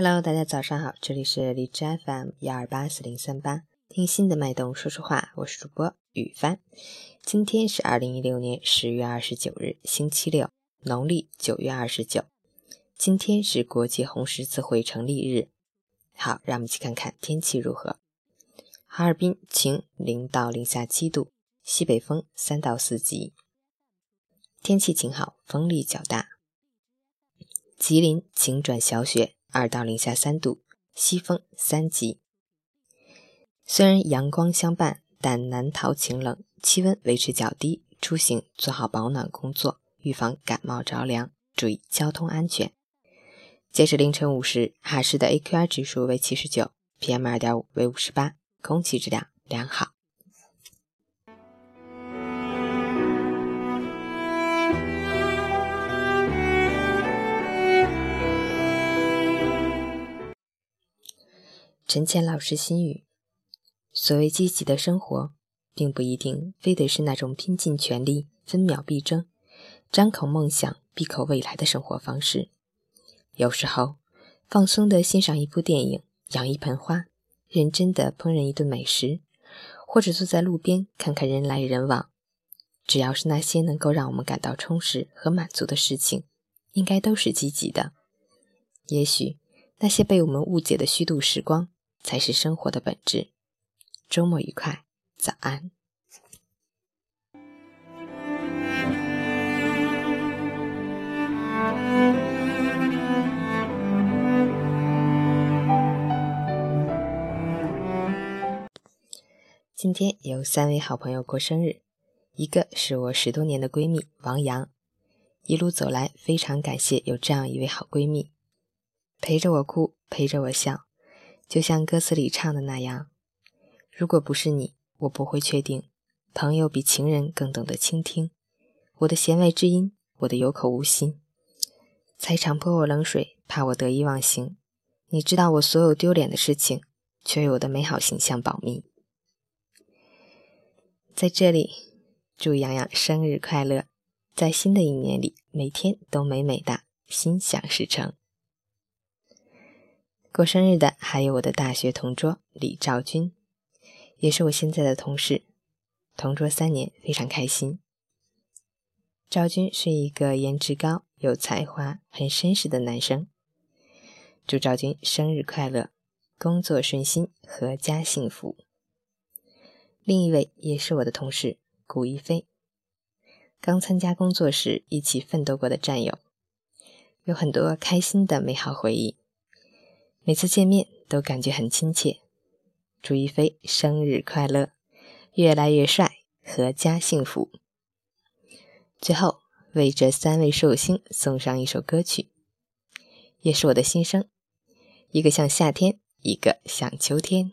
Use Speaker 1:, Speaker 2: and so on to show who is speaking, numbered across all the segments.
Speaker 1: Hello，大家早上好，这里是荔枝 FM 幺二八四零三八，听心的脉动说说话，我是主播雨帆。今天是二零一六年十月二十九日，星期六，农历九月二十九。今天是国际红十字会成立日。好，让我们一起看看天气如何。哈尔滨晴，零到零下七度，西北风三到四级，天气晴好，风力较大。吉林晴转小雪，二到零下三度，西风三级。虽然阳光相伴，但难逃晴冷，气温维持较低，出行做好保暖工作，预防感冒着凉，注意交通安全。截止凌晨五时，哈市的 AQI 指数为七十九，PM 二点五为五十八，空气质量良好。陈谦老师心语：所谓积极的生活，并不一定非得是那种拼尽全力、分秒必争、张口梦想、闭口未来的生活方式。有时候，放松地欣赏一部电影、养一盆花、认真地烹饪一顿美食，或者坐在路边看看人来人往，只要是那些能够让我们感到充实和满足的事情，应该都是积极的。也许，那些被我们误解的虚度时光。才是生活的本质。周末愉快，早安。今天有三位好朋友过生日，一个是我十多年的闺蜜王洋。一路走来，非常感谢有这样一位好闺蜜，陪着我哭，陪着我笑。就像歌词里唱的那样，如果不是你，我不会确定。朋友比情人更懂得倾听，我的弦外之音，我的有口无心，才常泼我冷水，怕我得意忘形。你知道我所有丢脸的事情，却为我的美好形象保密。在这里，祝洋洋生日快乐，在新的一年里，每天都美美的，心想事成。过生日的还有我的大学同桌李兆军，也是我现在的同事，同桌三年，非常开心。赵军是一个颜值高、有才华、很绅士的男生。祝赵军生日快乐，工作顺心，阖家幸福。另一位也是我的同事古一飞，刚参加工作时一起奋斗过的战友，有很多开心的美好回忆。每次见面都感觉很亲切。朱一飞生日快乐，越来越帅，阖家幸福。最后为这三位寿星送上一首歌曲，也是我的心声，一个像夏天，一个像秋天。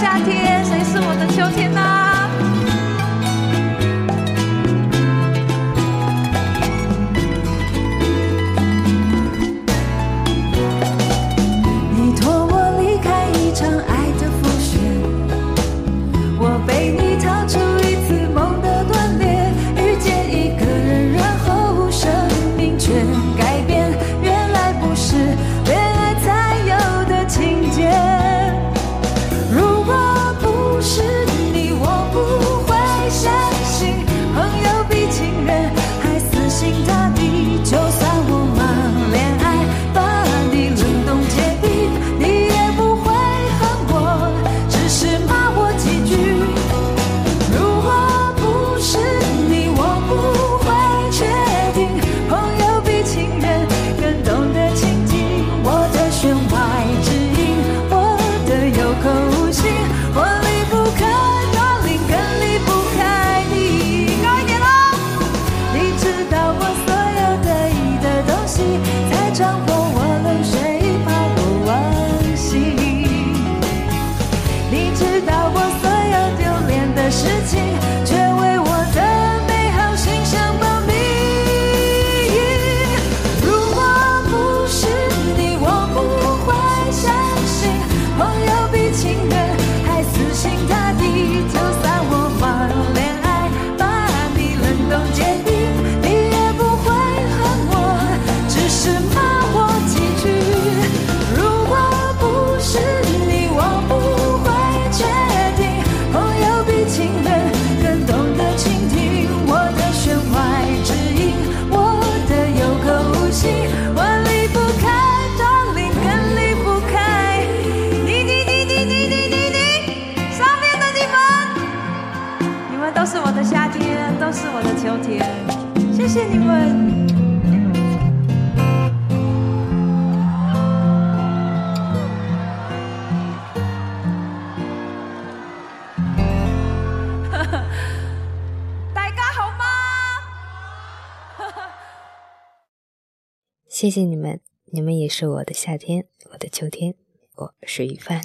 Speaker 2: 夏天谁是我的秋天呢？都是我的夏天？都是我的秋天？谢谢你们，大家好吗？
Speaker 1: 谢谢你们，你们也是我的夏天，我的秋天，我是雨帆。